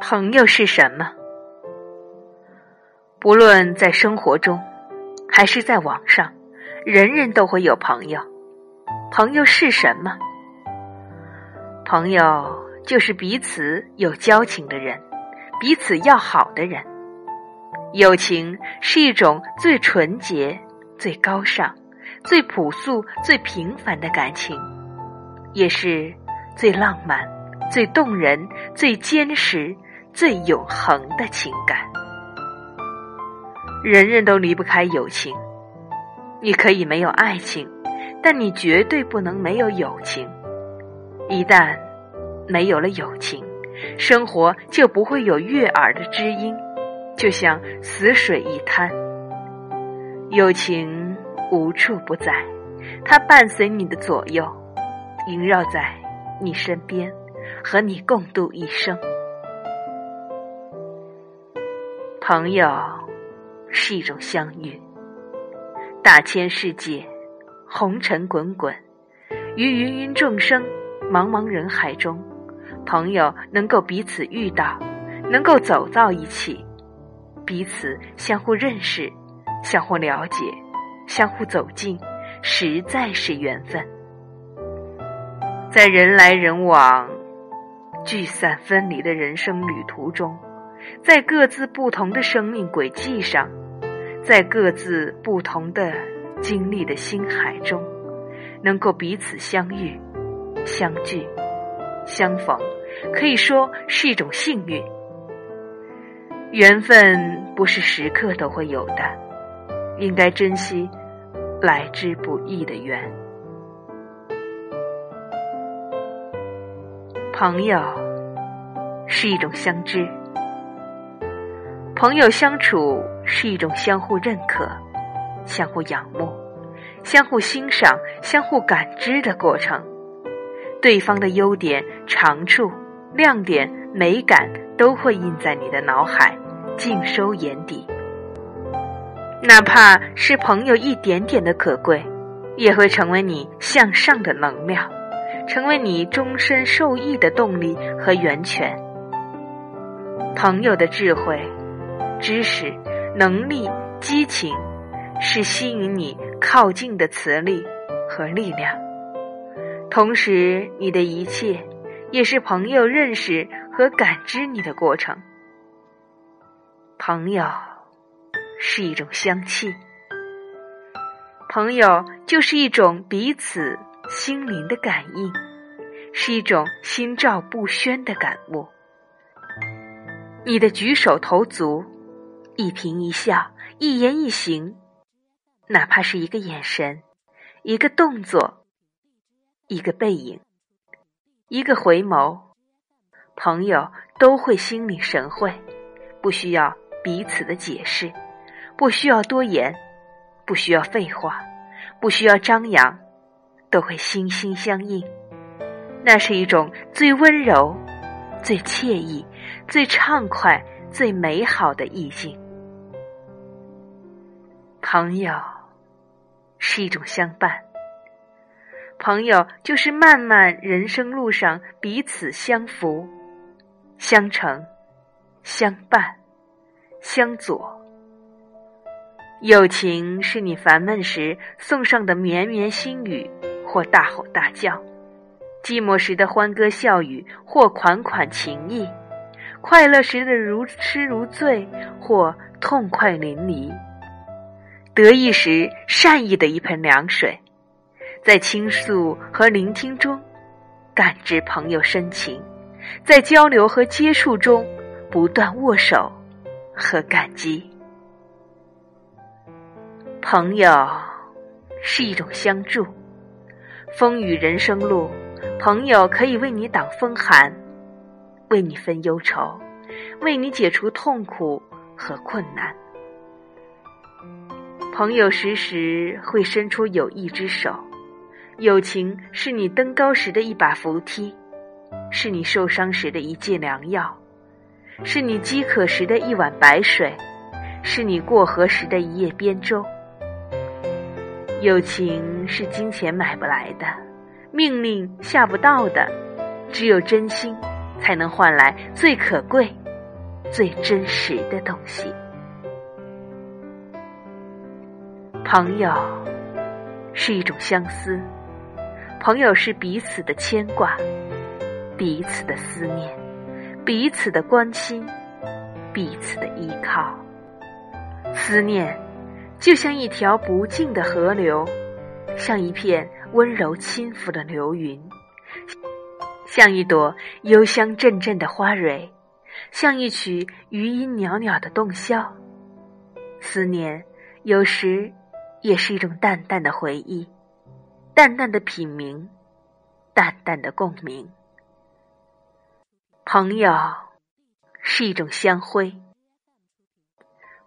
朋友是什么？不论在生活中，还是在网上，人人都会有朋友。朋友是什么？朋友就是彼此有交情的人，彼此要好的人。友情是一种最纯洁、最高尚、最朴素、最平凡的感情，也是最浪漫、最动人、最坚实。最永恒的情感，人人都离不开友情。你可以没有爱情，但你绝对不能没有友情。一旦没有了友情，生活就不会有悦耳的知音，就像死水一滩。友情无处不在，它伴随你的左右，萦绕在你身边，和你共度一生。朋友是一种相遇，大千世界，红尘滚滚，于芸芸众生、茫茫人海中，朋友能够彼此遇到，能够走到一起，彼此相互认识、相互了解、相互走近，实在是缘分。在人来人往、聚散分离的人生旅途中。在各自不同的生命轨迹上，在各自不同的经历的心海中，能够彼此相遇、相聚、相逢，可以说是一种幸运。缘分不是时刻都会有的，应该珍惜来之不易的缘。朋友是一种相知。朋友相处是一种相互认可、相互仰慕、相互欣赏、相互感知的过程。对方的优点、长处、亮点、美感都会印在你的脑海，尽收眼底。哪怕是朋友一点点的可贵，也会成为你向上的能量，成为你终身受益的动力和源泉。朋友的智慧。知识、能力、激情，是吸引你靠近的磁力和力量。同时，你的一切也是朋友认识和感知你的过程。朋友是一种香气，朋友就是一种彼此心灵的感应，是一种心照不宣的感悟。你的举手投足。一颦一笑，一言一行，哪怕是一个眼神，一个动作，一个背影，一个回眸，朋友都会心领神会，不需要彼此的解释，不需要多言，不需要废话，不需要张扬，都会心心相印。那是一种最温柔、最惬意、最畅快、最美好的意境。朋友是一种相伴，朋友就是漫漫人生路上彼此相扶、相成、相伴、相佐。友情是你烦闷时送上的绵绵心语或大吼大叫，寂寞时的欢歌笑语或款款情意，快乐时的如痴如醉或痛快淋漓。得意时，善意的一盆凉水，在倾诉和聆听中，感知朋友深情；在交流和接触中，不断握手和感激。朋友是一种相助，风雨人生路，朋友可以为你挡风寒，为你分忧愁，为你解除痛苦和困难。朋友时时会伸出友谊之手，友情是你登高时的一把扶梯，是你受伤时的一剂良药，是你饥渴时的一碗白水，是你过河时的一叶扁舟。友情是金钱买不来的，命令下不到的，只有真心，才能换来最可贵、最真实的东西。朋友是一种相思，朋友是彼此的牵挂，彼此的思念，彼此的关心，彼此的依靠。思念就像一条不尽的河流，像一片温柔轻抚的流云，像一朵幽香阵阵的花蕊，像一曲余音袅袅的洞箫。思念有时也是一种淡淡的回忆，淡淡的品茗，淡淡的共鸣。朋友是一种香灰。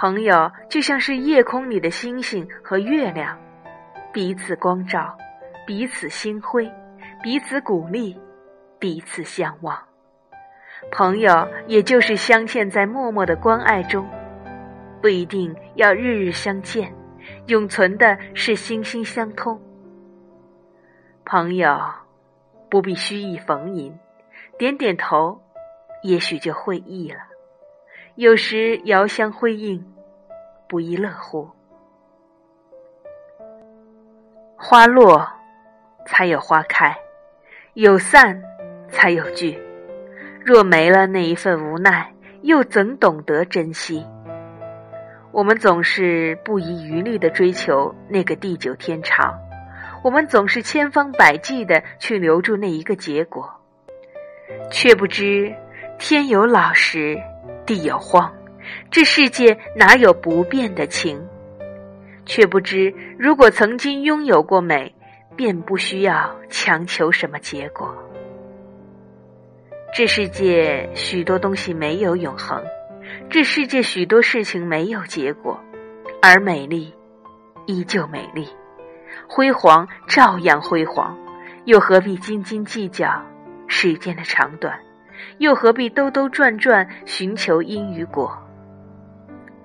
朋友就像是夜空里的星星和月亮，彼此光照，彼此心辉，彼此鼓励，彼此相望。朋友也就是镶嵌在默默的关爱中，不一定要日日相见，永存的是心心相通。朋友不必虚意逢迎，点点头，也许就会意了。有时遥相辉映，不亦乐乎。花落，才有花开；有散，才有聚。若没了那一份无奈，又怎懂得珍惜？我们总是不遗余力的追求那个地久天长，我们总是千方百计的去留住那一个结果，却不知天有老时。地有荒，这世界哪有不变的情？却不知，如果曾经拥有过美，便不需要强求什么结果。这世界许多东西没有永恒，这世界许多事情没有结果，而美丽依旧美丽，辉煌照样辉煌，又何必斤斤计较时间的长短？又何必兜兜转转寻求因与果？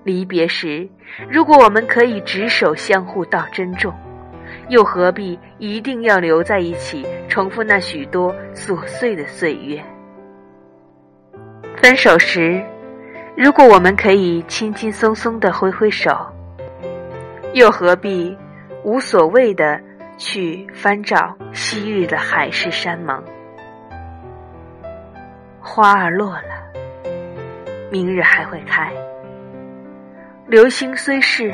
离别时，如果我们可以执手相互道珍重，又何必一定要留在一起，重复那许多琐碎的岁月？分手时，如果我们可以轻轻松松的挥挥手，又何必无所谓的去翻照昔日的海誓山盟？花儿落了，明日还会开。流星虽逝，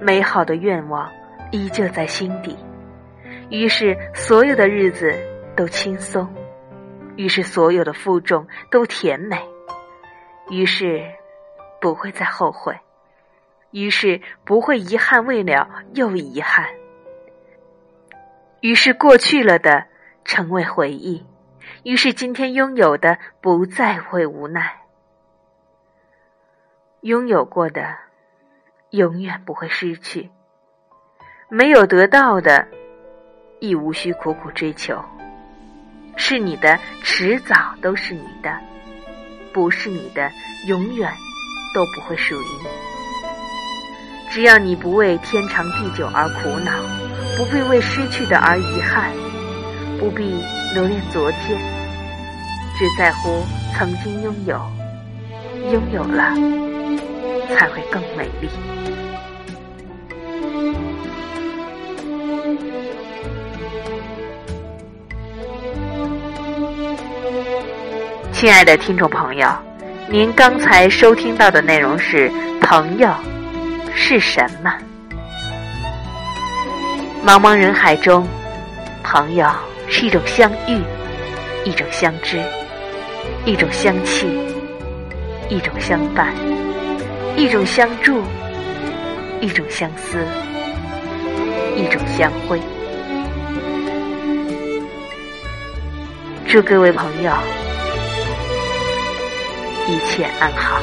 美好的愿望依旧在心底。于是，所有的日子都轻松；于是，所有的负重都甜美；于是，不会再后悔；于是，不会遗憾未了又遗憾；于是，过去了的成为回忆。于是，今天拥有的不再会无奈，拥有过的永远不会失去，没有得到的亦无需苦苦追求。是你的，迟早都是你的；不是你的，永远都不会属于你。只要你不为天长地久而苦恼，不必为失去的而遗憾。不必留恋昨天，只在乎曾经拥有，拥有了才会更美丽。亲爱的听众朋友，您刚才收听到的内容是《朋友是什么》？茫茫人海中，朋友。是一种相遇，一种相知，一种相弃，一种相伴，一种相助，一种相思，一种相会。祝各位朋友一切安好。